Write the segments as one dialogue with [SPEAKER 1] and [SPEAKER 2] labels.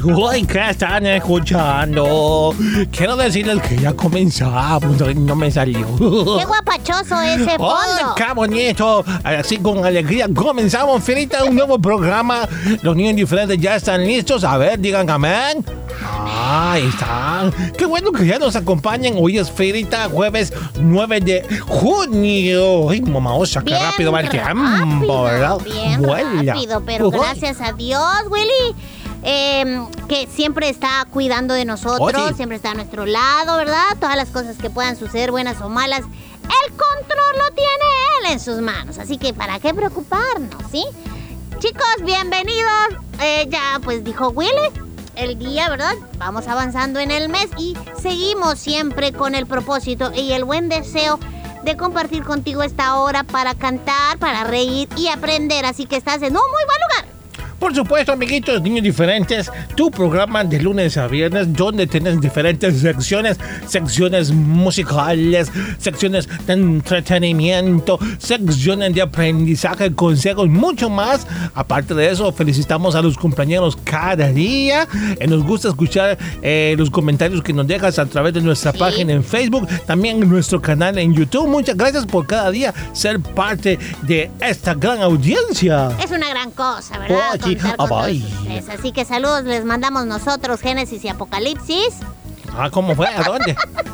[SPEAKER 1] niños
[SPEAKER 2] hoy
[SPEAKER 3] que
[SPEAKER 2] están escuchando, quiero decirles que ya comenzamos, no me salió.
[SPEAKER 1] Qué guapachoso ese
[SPEAKER 2] ¡Ay,
[SPEAKER 1] fondo.
[SPEAKER 2] qué bonito! Así con alegría comenzamos, Ferita, un nuevo programa. Los niños diferentes ya están listos. A ver, digan amén. Ahí están. Qué bueno que ya nos acompañen. Hoy es Ferita, jueves 9 de junio. Ay, mamá osa, qué rápido va el tiempo, ¿verdad?
[SPEAKER 1] Bien
[SPEAKER 2] Vuela.
[SPEAKER 1] rápido, pero
[SPEAKER 2] Uy.
[SPEAKER 1] gracias a Dios, Willy. Eh, que siempre está cuidando de nosotros,
[SPEAKER 2] Oye.
[SPEAKER 1] siempre está a nuestro lado, ¿verdad? Todas las cosas que puedan suceder, buenas o malas, el control lo tiene él en sus manos. Así que, ¿para qué preocuparnos, sí? Chicos, bienvenidos. Eh, ya, pues dijo Willy, el día, ¿verdad? Vamos avanzando en el mes y seguimos siempre con el propósito y el buen deseo de compartir contigo esta hora para cantar, para reír y aprender. Así que estás en un muy buen lugar.
[SPEAKER 2] Por supuesto, amiguitos, niños diferentes, tu programa de lunes a viernes, donde tenés diferentes secciones, secciones musicales, secciones de entretenimiento, secciones de aprendizaje, consejos, mucho más. Aparte de eso, felicitamos a los compañeros cada día. Eh, nos gusta escuchar eh, los comentarios que nos dejas a través de nuestra
[SPEAKER 1] Sí.
[SPEAKER 2] página en Facebook, también en nuestro canal en YouTube. Muchas gracias por cada día ser parte de esta gran audiencia.
[SPEAKER 1] Es una gran cosa, ¿verdad?
[SPEAKER 2] Oh, Ah, bye.
[SPEAKER 1] ustedes. Así que saludos les mandamos nosotros, Génesis y Apocalipsis.
[SPEAKER 2] Ah, ¿cómo fue? ¿A dónde?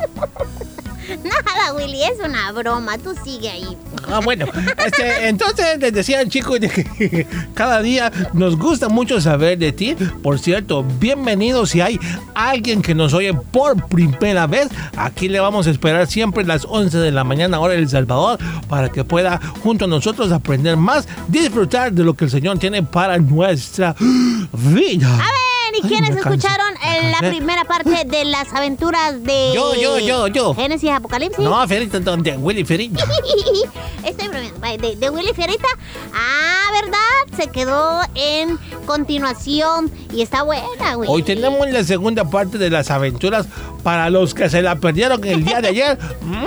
[SPEAKER 1] Nada, Willy, es una broma. Tú sigue ahí.
[SPEAKER 2] Ah, bueno. Este, entonces les decía al chico de que cada día nos gusta mucho saber de ti. Por cierto, bienvenido si hay alguien que nos oye por primera vez. Aquí le vamos a esperar siempre a las 11 de la mañana, hora de El Salvador, para que pueda junto a nosotros aprender más, disfrutar de lo que el Señor tiene para nuestra vida.
[SPEAKER 1] A ver, ¿y
[SPEAKER 2] cansé,
[SPEAKER 1] escucharon en la primera parte de las aventuras de.
[SPEAKER 2] Yo, yo, yo, yo.
[SPEAKER 1] Génesis Apocalipsis?
[SPEAKER 2] No, Ferita, de Willy Ferita.
[SPEAKER 1] Estoy bromeando. De, de Willy Fierita. Ah, ¿verdad? Se quedó en continuación y está buena, Willy.
[SPEAKER 2] Hoy tenemos la segunda parte de las aventuras para los que se la perdieron el día de ayer. Mm,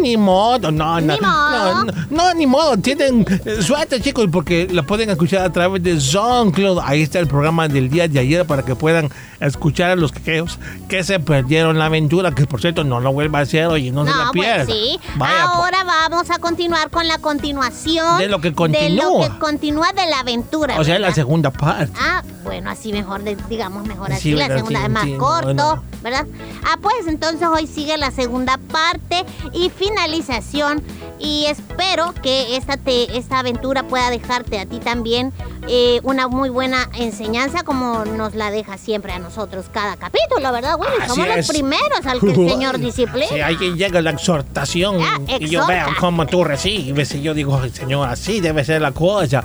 [SPEAKER 2] ni modo, no, no,
[SPEAKER 1] Ni modo.
[SPEAKER 2] no, no, no, ni modo. Tienen eh, suerte, chicos, porque la pueden escuchar a través de SoundCloud. Ahí está el programa del día de ayer para que puedan escuchar a los que, que se perdieron la aventura, que por cierto no lo vuelva a hacer, oye, no, se la
[SPEAKER 1] No, pues
[SPEAKER 2] pierda.
[SPEAKER 1] sí.
[SPEAKER 2] Vaya, pues.
[SPEAKER 1] Ahora vamos a continuar con la continuación.
[SPEAKER 2] De lo que
[SPEAKER 1] De
[SPEAKER 2] continúa.
[SPEAKER 1] lo que continúa de la aventura.
[SPEAKER 2] o sea, la
[SPEAKER 1] ¿verdad?
[SPEAKER 2] segunda parte.
[SPEAKER 1] Ah, bueno, así mejor, de- digamos mejor así.
[SPEAKER 2] Sí,
[SPEAKER 1] la segunda
[SPEAKER 2] Sí,
[SPEAKER 1] es más corto,
[SPEAKER 2] bueno.
[SPEAKER 1] ¿verdad? Ah, pues entonces hoy sigue la segunda parte y finalización. Y espero que esta, te, esta aventura pueda dejarte a ti también eh, una muy buena enseñanza como nos la deja siempre a nosotros cada capítulo, ¿verdad, Willy?
[SPEAKER 2] Así
[SPEAKER 1] Somos los
[SPEAKER 2] es.
[SPEAKER 1] primeros al que el Señor disciplina.
[SPEAKER 2] Sí, ahí llega la exhortación
[SPEAKER 1] Ah,
[SPEAKER 2] y yo veo cómo tú recibes y yo digo, "Ay, Señor, así debe ser la cosa.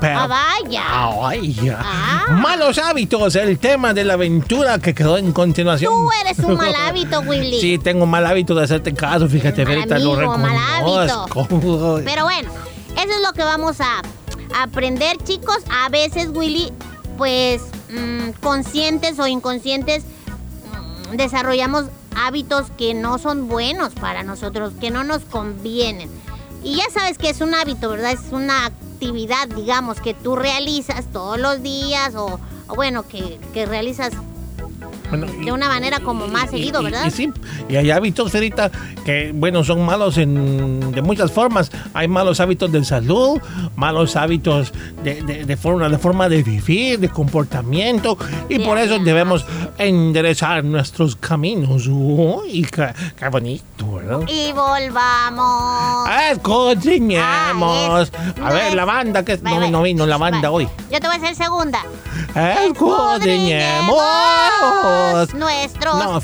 [SPEAKER 2] Pero,
[SPEAKER 1] Ah, vaya.
[SPEAKER 2] Ay, ya.
[SPEAKER 1] Ah.
[SPEAKER 2] Malos hábitos, el tema de la aventura que quedó en continuación.
[SPEAKER 1] Tú eres un mal hábito, Willy.
[SPEAKER 2] Sí, tengo mal hábito de hacerte caso, fíjate,
[SPEAKER 1] Mal
[SPEAKER 2] lo reconozco.
[SPEAKER 1] Pero bueno, eso es lo que vamos a aprender, chicos. A veces, Willy, pues mm, conscientes o inconscientes, mm, desarrollamos hábitos que no son buenos para nosotros, que no nos convienen. Y ya sabes que es un hábito, ¿verdad? Es una actividad, digamos, que tú realizas todos los días o, o bueno, que, que realizas
[SPEAKER 2] Bueno,
[SPEAKER 1] de una manera como más seguido, ¿verdad?
[SPEAKER 2] Y, sí, y hay hábitos, Ferita, que, bueno, son malos en, de muchas formas. Hay malos hábitos de salud, malos hábitos de, de- de forma, de forma de vivir, de comportamiento, y
[SPEAKER 1] Bien,
[SPEAKER 2] por eso
[SPEAKER 1] bien,
[SPEAKER 2] debemos enderezar nuestros caminos. Uy, qué, qué bonito, ¿verdad?
[SPEAKER 1] Y volvamos.
[SPEAKER 2] Escudriñemos.
[SPEAKER 1] Ah, es-
[SPEAKER 2] A ver, la banda, que no, no vino la banda
[SPEAKER 1] Vale.
[SPEAKER 2] hoy.
[SPEAKER 1] Yo te voy a hacer segunda.
[SPEAKER 2] Escudriñemos.
[SPEAKER 1] Nuestros
[SPEAKER 2] No,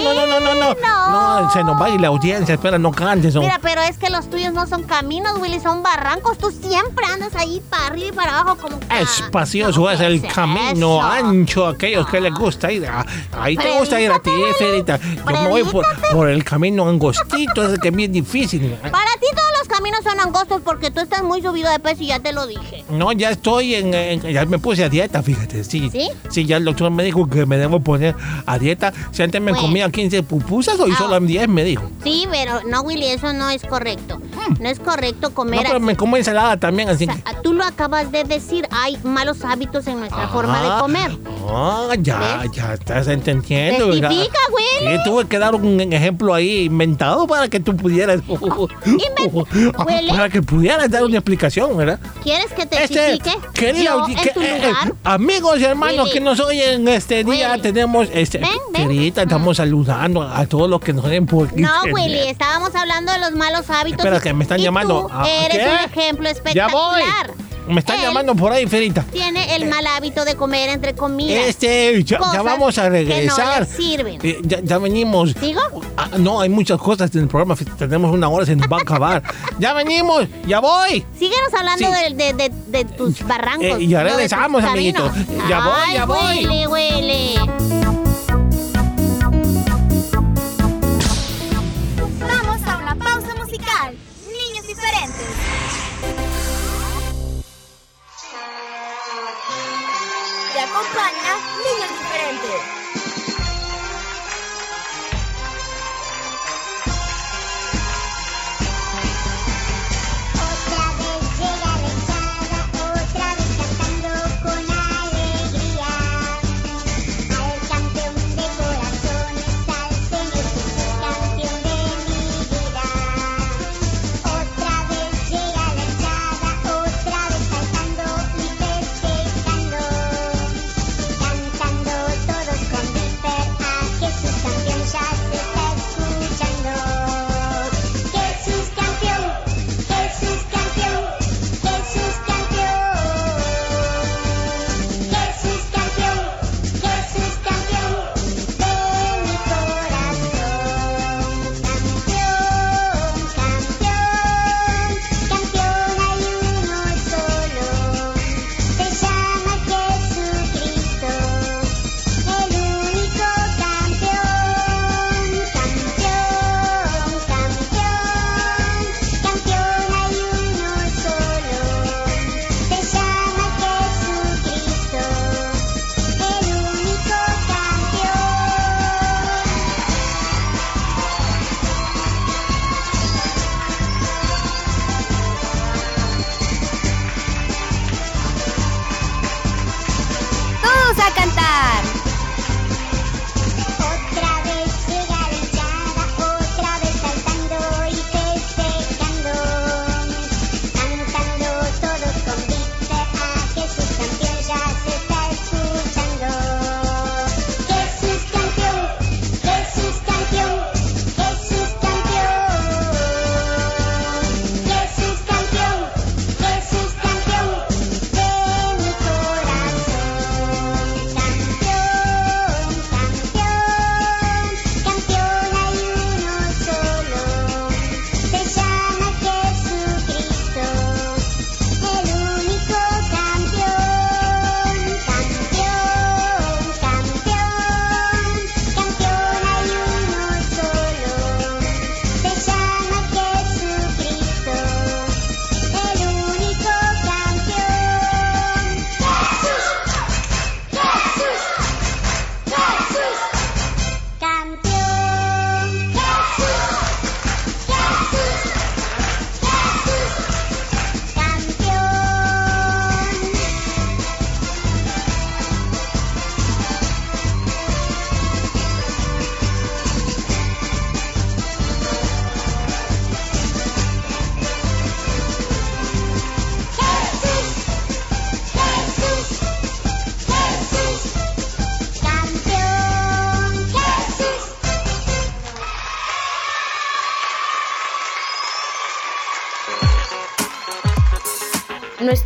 [SPEAKER 2] no, no, no, no, no, no. No, se nos va a ir la audiencia, espera, no cantes.
[SPEAKER 1] Mira, pero es que los tuyos no son caminos, Willy, son barrancos. Tú siempre andas ahí para arriba y para abajo como...
[SPEAKER 2] Espacioso es
[SPEAKER 1] ¿qué
[SPEAKER 2] el
[SPEAKER 1] es
[SPEAKER 2] camino
[SPEAKER 1] eso?
[SPEAKER 2] ancho, aquellos que les gusta ir. a- Ahí te gusta ir a ti, Ferita. Yo me voy por, por el camino angostito, ese que es bien difícil.
[SPEAKER 1] Para ti todos los caminos son angostos porque tú estás muy subido de peso y ya te lo dije.
[SPEAKER 2] No, ya estoy en, en- Ya me puse a dieta, fíjate, sí.
[SPEAKER 1] ¿Sí?
[SPEAKER 2] ya el doctor me dijo que me debo poner a dieta. Si antes me
[SPEAKER 1] Bueno.
[SPEAKER 2] comía 15 pupusas, hoy
[SPEAKER 1] Ah.
[SPEAKER 2] solo en 10 me dijo.
[SPEAKER 1] Sí, pero no, Willy, eso no es correcto. No es correcto
[SPEAKER 2] No,
[SPEAKER 1] comer
[SPEAKER 2] pero
[SPEAKER 1] así.
[SPEAKER 2] me como ensalada también, así
[SPEAKER 1] O
[SPEAKER 2] que.
[SPEAKER 1] sea, tú lo acabas de decir, hay malos hábitos en nuestra forma de
[SPEAKER 2] Ah,
[SPEAKER 1] comer.
[SPEAKER 2] Ah, ya,
[SPEAKER 1] ¿Ves?
[SPEAKER 2] ya estás entendiendo.
[SPEAKER 1] Testifica, Willy.
[SPEAKER 2] Sí, tuve que dar un ejemplo ahí inventado para que tú pudieras. Para que pudieras dar una explicación, ¿verdad?
[SPEAKER 1] ¿Quieres que te
[SPEAKER 2] Este,
[SPEAKER 1] explique?
[SPEAKER 2] querida
[SPEAKER 1] Yo
[SPEAKER 2] que- eh, eh, amigos y hermanos que nos oyen este día, tenemos este.
[SPEAKER 1] Ven, ven.
[SPEAKER 2] Querida, estamos saludando a todos los que nos ven por
[SPEAKER 1] No,
[SPEAKER 2] internet.
[SPEAKER 1] Willy, estábamos hablando de los malos hábitos.
[SPEAKER 2] Espera,
[SPEAKER 1] y-
[SPEAKER 2] que me están
[SPEAKER 1] y
[SPEAKER 2] llamando.
[SPEAKER 1] Tú
[SPEAKER 2] Ah,
[SPEAKER 1] eres
[SPEAKER 2] ¿qué?
[SPEAKER 1] un ejemplo
[SPEAKER 2] Ya
[SPEAKER 1] espectacular.
[SPEAKER 2] voy. Me están
[SPEAKER 1] Él
[SPEAKER 2] llamando por ahí, Ferita.
[SPEAKER 1] Tiene el mal hábito de comer entre comidas.
[SPEAKER 2] Este, ya, vamos a
[SPEAKER 1] que no
[SPEAKER 2] regresar.
[SPEAKER 1] le sirven.
[SPEAKER 2] Eh, ya, ya venimos.
[SPEAKER 1] ¿Sigo?
[SPEAKER 2] Ah, no, hay muchas cosas en el programa. Tenemos una hora, se nos va a acabar. ya venimos, ya voy.
[SPEAKER 1] Síguenos hablando
[SPEAKER 2] Sí.
[SPEAKER 1] de, de- de- de tus barrancos.
[SPEAKER 2] Eh, ya regresamos, amiguitos. Ya voy, ya voy.
[SPEAKER 1] Willy, Willy.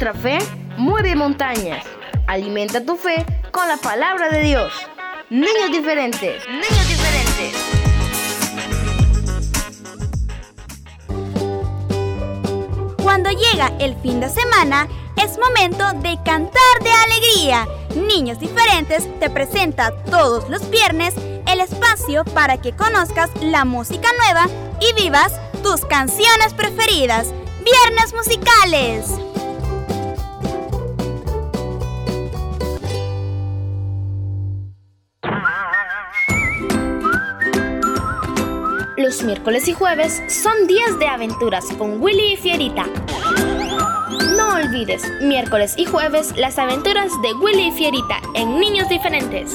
[SPEAKER 4] Nuestra fe mueve montañas. Alimenta tu fe con la palabra de Dios. Niños diferentes, niños diferentes.
[SPEAKER 5] Cuando llega el fin de semana, es momento de cantar de alegría. Niños Diferentes te presenta todos los viernes el espacio para que conozcas la música nueva y vivas tus canciones preferidas. Viernes musicales.
[SPEAKER 4] Miércoles y jueves son días de aventuras con Willy y Fierita. No olvides, miércoles y jueves, las aventuras de Willy y Fierita en Niños Diferentes.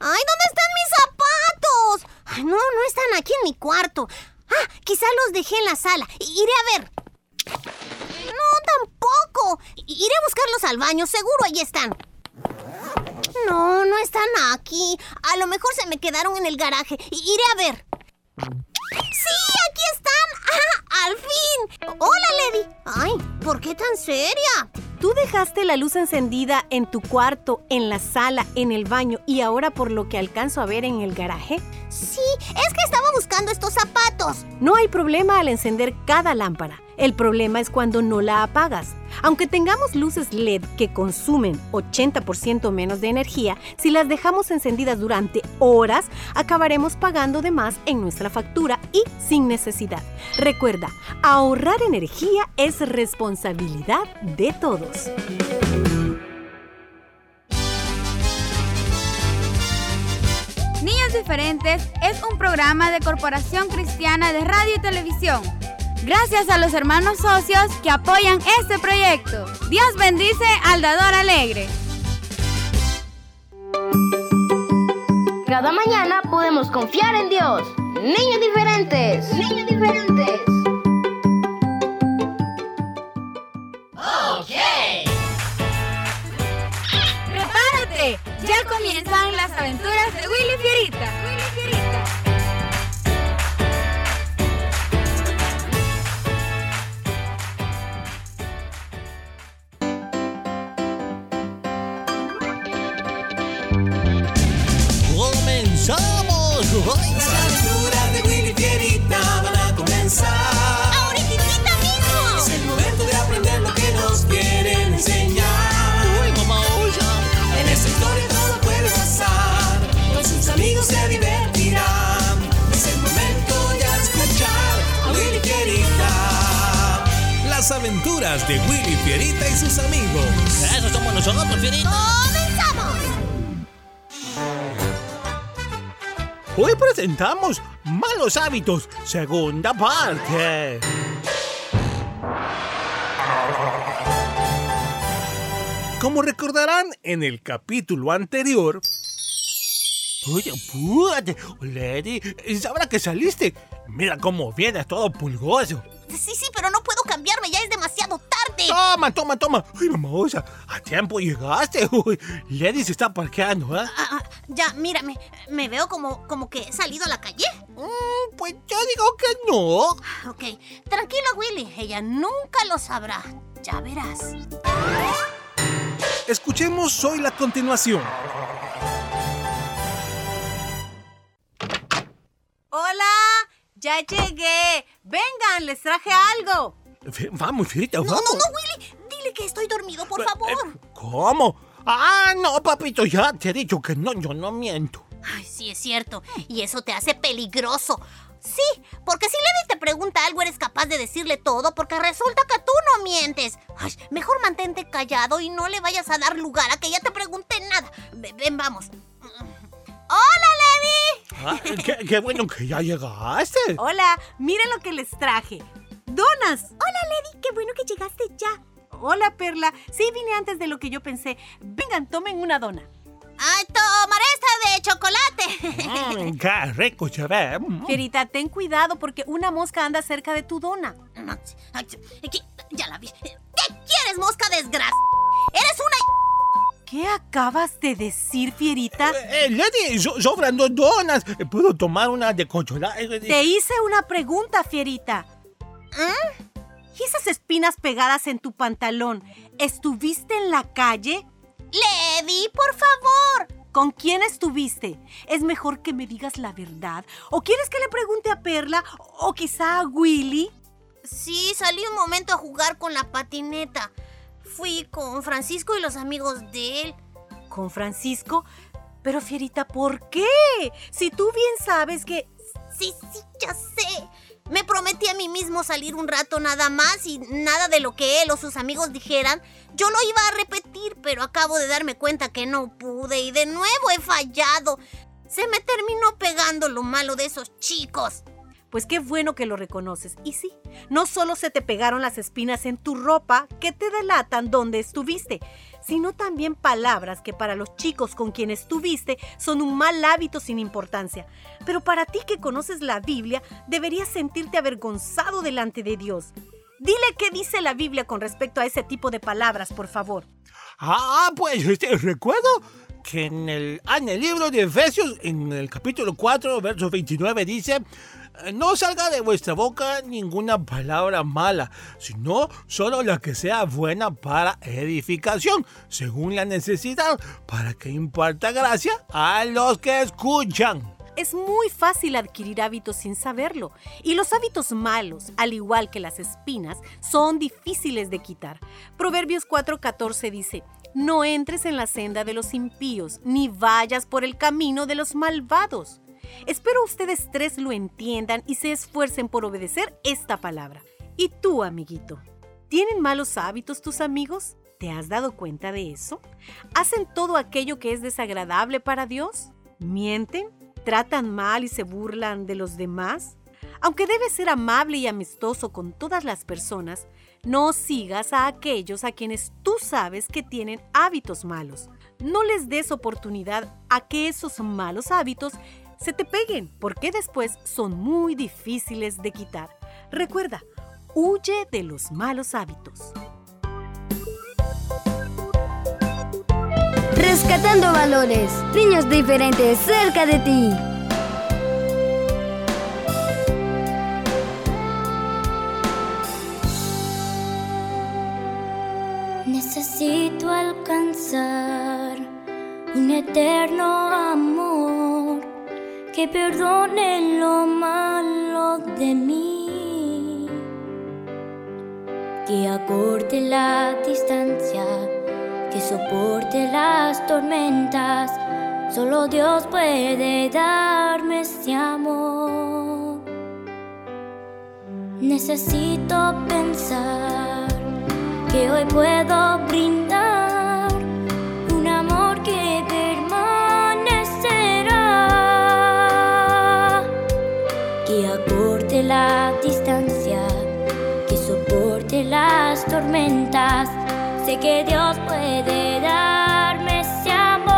[SPEAKER 1] ¡Ay, ¿dónde están mis zapatos? No, no están aquí en mi cuarto. Ah, quizá los dejé en la sala. Iré a ver. No, tampoco. Iré a buscarlos al baño. Seguro ahí están. No, no están aquí. A lo mejor se me quedaron en el garaje. Iré a ver. ¡Sí, aquí están! ¡Ah, al fin! ¡Hola, Lady! Ay, ¿por qué tan seria?
[SPEAKER 6] Tú dejaste la luz encendida en tu cuarto, en la sala, en el baño y ahora por lo que alcanzo a ver en el garaje.
[SPEAKER 1] Sí, es que estaba buscando estos zapatos.
[SPEAKER 6] No hay problema al encender cada lámpara. El problema es cuando no la apagas. Aunque tengamos luces LED que consumen 80% menos de energía, si las dejamos encendidas durante horas, acabaremos pagando de más en nuestra factura y sin necesidad. Recuerda, ahorrar energía es responsabilidad de todos.
[SPEAKER 7] Niños Diferentes es un programa de Corporación Cristiana de Radio y Televisión. Gracias a los hermanos socios que apoyan este proyecto. Dios bendice al dador alegre.
[SPEAKER 4] Cada mañana podemos confiar en Dios. Niños diferentes. Niños diferentes.
[SPEAKER 7] ¡Prepárate! Ya comienzan las aventuras de Willy Fierita. Willy Fierita.
[SPEAKER 8] ¡Comenzamos!
[SPEAKER 9] Aventuras de Willy Fierita y sus amigos.
[SPEAKER 8] Eso somos nosotros, Fierita.
[SPEAKER 1] ¡Comenzamos!
[SPEAKER 2] Hoy presentamos Malos Hábitos, segunda parte.
[SPEAKER 9] Como recordarán en el capítulo anterior,
[SPEAKER 2] Oye, apúrate, Lady. Ahora que saliste. Mira cómo vienes todo pulgoso.
[SPEAKER 1] Sí, sí, pero no puedo cambiarme,
[SPEAKER 2] Toma, toma, toma. Ay, mamosa, a tiempo llegaste. Uy, Lady se está parqueando, ¿eh?
[SPEAKER 1] Ah, ah, ya, mírame, me veo como, como que he salido a la calle.
[SPEAKER 2] Mm, pues yo digo que no.
[SPEAKER 1] Ok, tranquilo, Willy, ella nunca lo sabrá. Ya verás.
[SPEAKER 9] escuchemos hoy la continuación.
[SPEAKER 6] ¡Hola! ¡Ya llegué! ¡Vengan, les traje algo!
[SPEAKER 2] F- Vamos, Fierita,
[SPEAKER 1] No,
[SPEAKER 2] vamos.
[SPEAKER 1] no, no, Willy, dile que estoy dormido, por favor.
[SPEAKER 2] Eh, ¿Cómo? Ah, no, papito, ya te he dicho que no, yo no miento.
[SPEAKER 1] Ay, sí, es cierto. Y eso te hace peligroso. Sí, porque si Lady te pregunta algo, eres capaz de decirle todo, porque resulta que tú no mientes. Ay, mejor mantente callado y no le vayas a dar lugar a que ella te pregunte nada. Ven, vamos. ¡Hola, Lady!
[SPEAKER 2] Ah, qué, qué bueno que ya llegaste.
[SPEAKER 6] Hola, miren lo que les traje. ¡Donas! Hola, Lady, qué bueno que llegaste ya. Hola, Perla. Sí, vine antes de lo que yo pensé. Vengan, tomen una dona.
[SPEAKER 1] ¡Ay, tomaré esta de chocolate!
[SPEAKER 2] Mm, qué rico se ve. Mm.
[SPEAKER 6] Fierita, ten cuidado porque una mosca anda cerca de tu dona.
[SPEAKER 1] Ya la vi. ¿Qué quieres, mosca desgracia? Eres una...
[SPEAKER 6] ¿Qué acabas de decir, Fierita?
[SPEAKER 2] Eh, Lady, so- sobran dos donas. ¿Puedo tomar una de chocolate?
[SPEAKER 6] Te hice una pregunta, Fierita. ¿Y esas espinas pegadas en tu pantalón? ¿Estuviste en la calle?
[SPEAKER 1] Levi, por favor.
[SPEAKER 6] ¿Con quién estuviste? Es mejor que me digas la verdad. ¿O quieres que le pregunte a Perla? ¿O quizá a Willy?
[SPEAKER 1] Sí, salí un momento a jugar con la patineta. Fui con Francisco y los amigos de él.
[SPEAKER 6] ¿Con Francisco? Pero Fierita, ¿por qué? Si tú bien sabes que...
[SPEAKER 1] Sí, sí, ya sé. Me prometí a mí mismo salir un rato nada más y nada de lo que él o sus amigos dijeran. Yo lo iba a repetir, pero acabo de darme cuenta que no pude y de nuevo he fallado. Se me terminó pegando lo malo de esos chicos.
[SPEAKER 6] Pues qué bueno que lo reconoces. Y sí, no solo se te pegaron las espinas en tu ropa que te delatan dónde estuviste, sino también palabras que para los chicos con quienes estuviste son un mal hábito sin importancia. Pero para ti que conoces la Biblia, deberías sentirte avergonzado delante de Dios. Dile qué dice la Biblia con respecto a ese tipo de palabras, por favor.
[SPEAKER 2] Ah, pues este, recuerdo que en el, ah, en el libro de Efesios, en el capítulo 4, verso 29, dice, "Eh, no salga de vuestra boca ninguna palabra mala, sino solo la que sea buena para edificación, según la necesidad, para que imparta gracia a los que escuchan.
[SPEAKER 6] Es muy fácil adquirir hábitos sin saberlo. Y los hábitos malos, al igual que las espinas, son difíciles de quitar. Proverbios 4:14 dice, no entres en la senda de los impíos, ni vayas por el camino de los malvados. Espero ustedes tres lo entiendan y se esfuercen por obedecer esta palabra. ¿Y tú, amiguito? ¿Tienen malos hábitos tus amigos? ¿Te has dado cuenta de eso? ¿Hacen todo aquello que es desagradable para Dios? ¿Mienten? ¿Tratan mal y se burlan de los demás? Aunque debes ser amable y amistoso con todas las personas, no sigas a aquellos a quienes tú sabes que tienen hábitos malos. No les des oportunidad a que esos malos hábitos se te peguen, porque después son muy difíciles de quitar. Recuerda, huye de los malos hábitos.
[SPEAKER 10] Rescatando valores, niños diferentes cerca de ti.
[SPEAKER 11] Necesito alcanzar un eterno amor que perdone lo malo de mí, que acorte la distancia, que soporte las tormentas. Solo Dios puede darme ese amor. Necesito pensar que hoy puedo brindar Sé que Dios puede darme ese amor.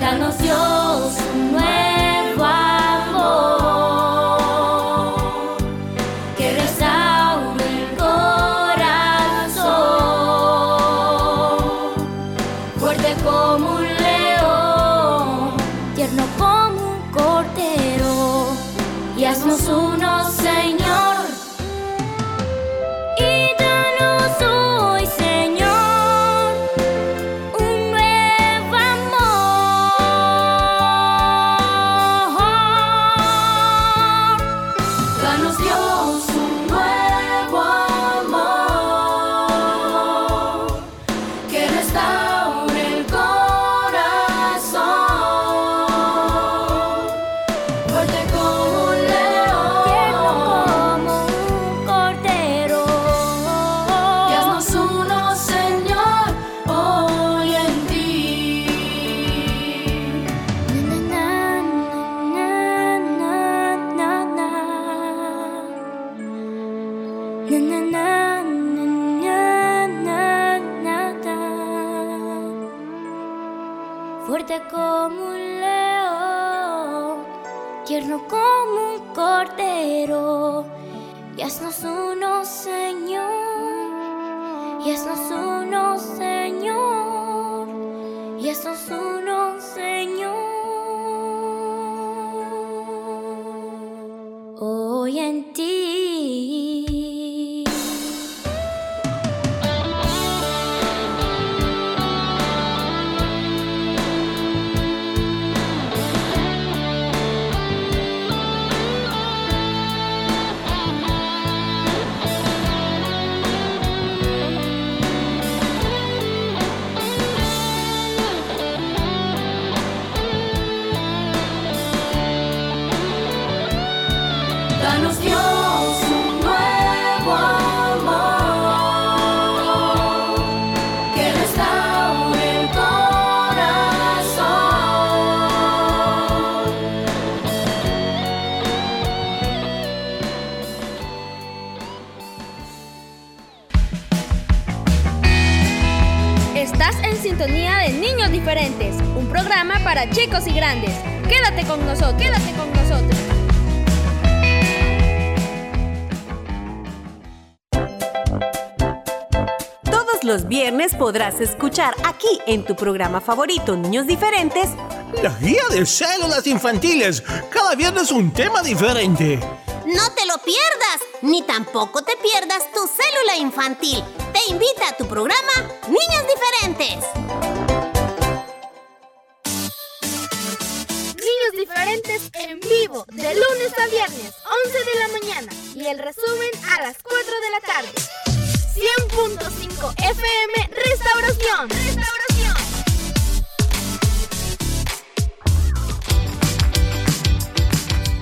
[SPEAKER 11] Danos Dios un nuevo amor que restaure el corazón, fuerte como un león, tierno como un cordero, y haznos uno, Señor. Haznos uno, Señor, Y es uno, Señor. Y es uno, Señor.
[SPEAKER 4] Estás en sintonía de Niños Diferentes, un programa para chicos y grandes. Quédate con nosotros, quédate con nosotros.
[SPEAKER 6] Todos los viernes podrás escuchar aquí en tu programa favorito Niños Diferentes
[SPEAKER 2] La guía de células infantiles. Cada viernes un tema diferente.
[SPEAKER 12] No te lo pierdas, ni tampoco te pierdas tu célula infantil. Te invita a tu programa Niños Diferentes.
[SPEAKER 4] Niños Diferentes en vivo, de lunes a viernes, 11 de la mañana. Y el resumen a las 4 de la tarde. 100.5 FM. Restauración.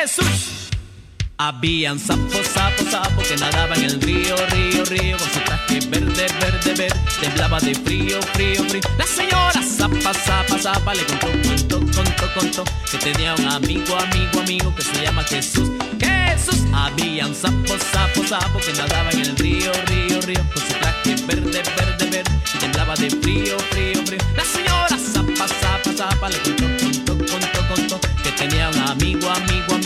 [SPEAKER 9] Jesús. Habían sapo, sapo, sapo que nadaba en el río, río, río con su traje verde, verde, verde, temblaba de frío, frío, frío. La señora zapa, zapa, zapa le contó, contó, contó, contó que tenía un amigo, amigo, amigo que se llama Jesús. Jesús. Había un sapo, sapo, sapo que nadaba en el río, río, río con su traje verde, verde, verde, temblaba de frío, frío, frío. La señora zapa, zapa, zapa le contó, contó, contó, contó que tenía un amigo, amigo, amigo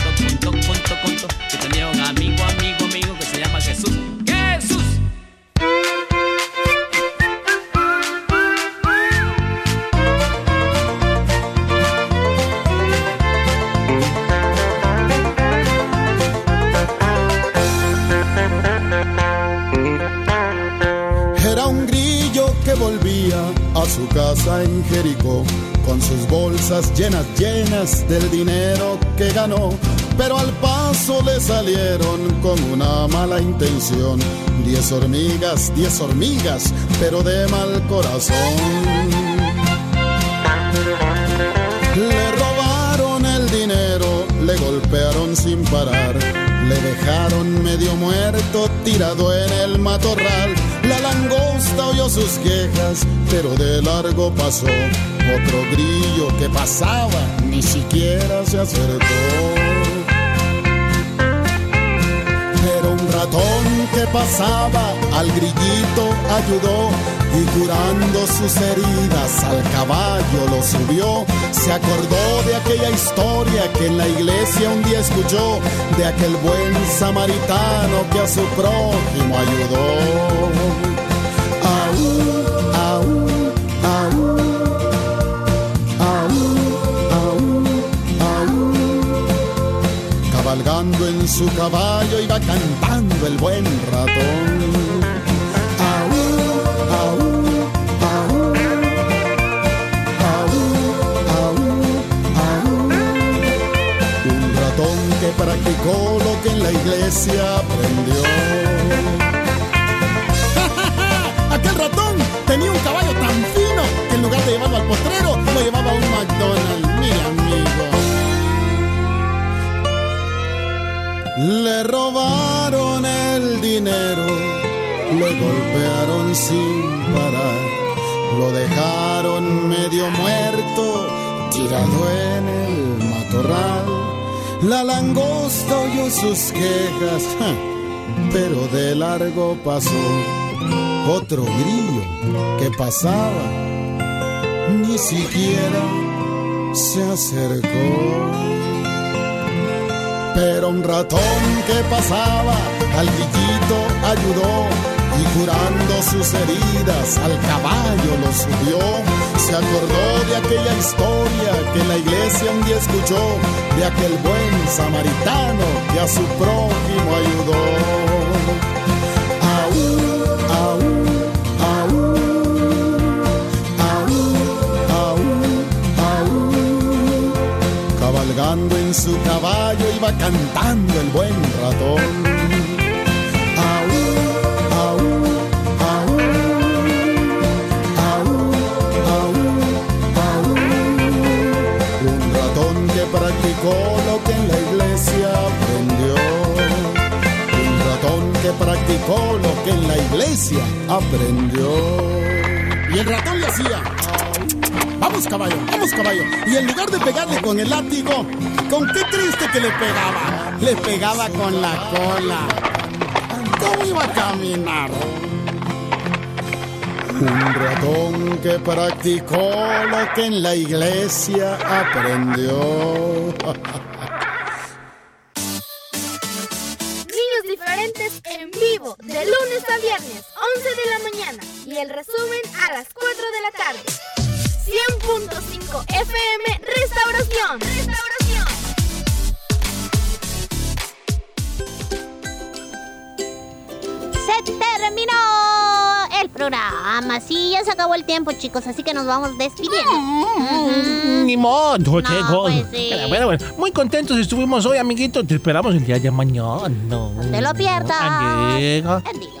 [SPEAKER 13] a su casa en Jericó con sus bolsas llenas, llenas del dinero que ganó. Pero al paso le salieron con una mala intención. Diez hormigas, diez hormigas, pero de mal corazón. Le robaron el dinero, le golpearon sin parar, le dejaron medio muerto tirado en el matorral. La langosta oyó sus quejas, pero de largo pasó. Otro grillo que pasaba, ni siquiera se acercó. Un ratón que pasaba al grillito ayudó y curando sus heridas al caballo lo subió. Se acordó de aquella historia que en la iglesia un día escuchó, de aquel buen samaritano que a su prójimo ayudó. Su caballo iba cantando el buen ratón. Aú, aú, aú. Un ratón que practicó lo que en la iglesia aprendió. Aquel ratón tenía un caballo tan fino que en lugar de llevarlo al potrero, lo llevaba a un McDonald's. Mira, Le robaron el dinero, le golpearon sin parar, lo dejaron medio muerto, tirado en el matorral. La langosta oyó sus quejas, ja, pero de largo pasó otro grillo que pasaba, ni siquiera se acercó. Pero un ratón que pasaba al grillito ayudó y curando sus heridas al caballo lo subió. Se acordó de aquella historia que la iglesia un día escuchó, de aquel buen samaritano que a su prójimo ayudó. Su caballo iba cantando el buen ratón. Aú, aú, aú, aú, aú, aú. Un ratón que practicó lo que en la iglesia aprendió. Un ratón que practicó lo que en la iglesia aprendió. Y el ratón le hacía. Vamos caballo, vamos caballo. Y en lugar de pegarle con el látigo, ¿con qué triste que le pegaba? Le pegaba con la cola. ¿Cómo iba a caminar? Un ratón que practicó lo que en la iglesia aprendió.
[SPEAKER 4] Niños diferentes en vivo, de lunes a viernes, 11 de la mañana. Y el resumen a las 4 de la tarde. 100.5 FM Restauración. Restauración.
[SPEAKER 1] Se terminó el programa. Sí, ya se acabó el tiempo, chicos, así que nos vamos despidiendo. Ujú.
[SPEAKER 2] Ni modo,
[SPEAKER 1] No, pues sí.
[SPEAKER 2] Pero bueno, bueno, muy contentos estuvimos hoy, amiguito. Te esperamos el día de mañana. No
[SPEAKER 1] te lo pierdas.
[SPEAKER 2] Adiós.
[SPEAKER 1] Adiós.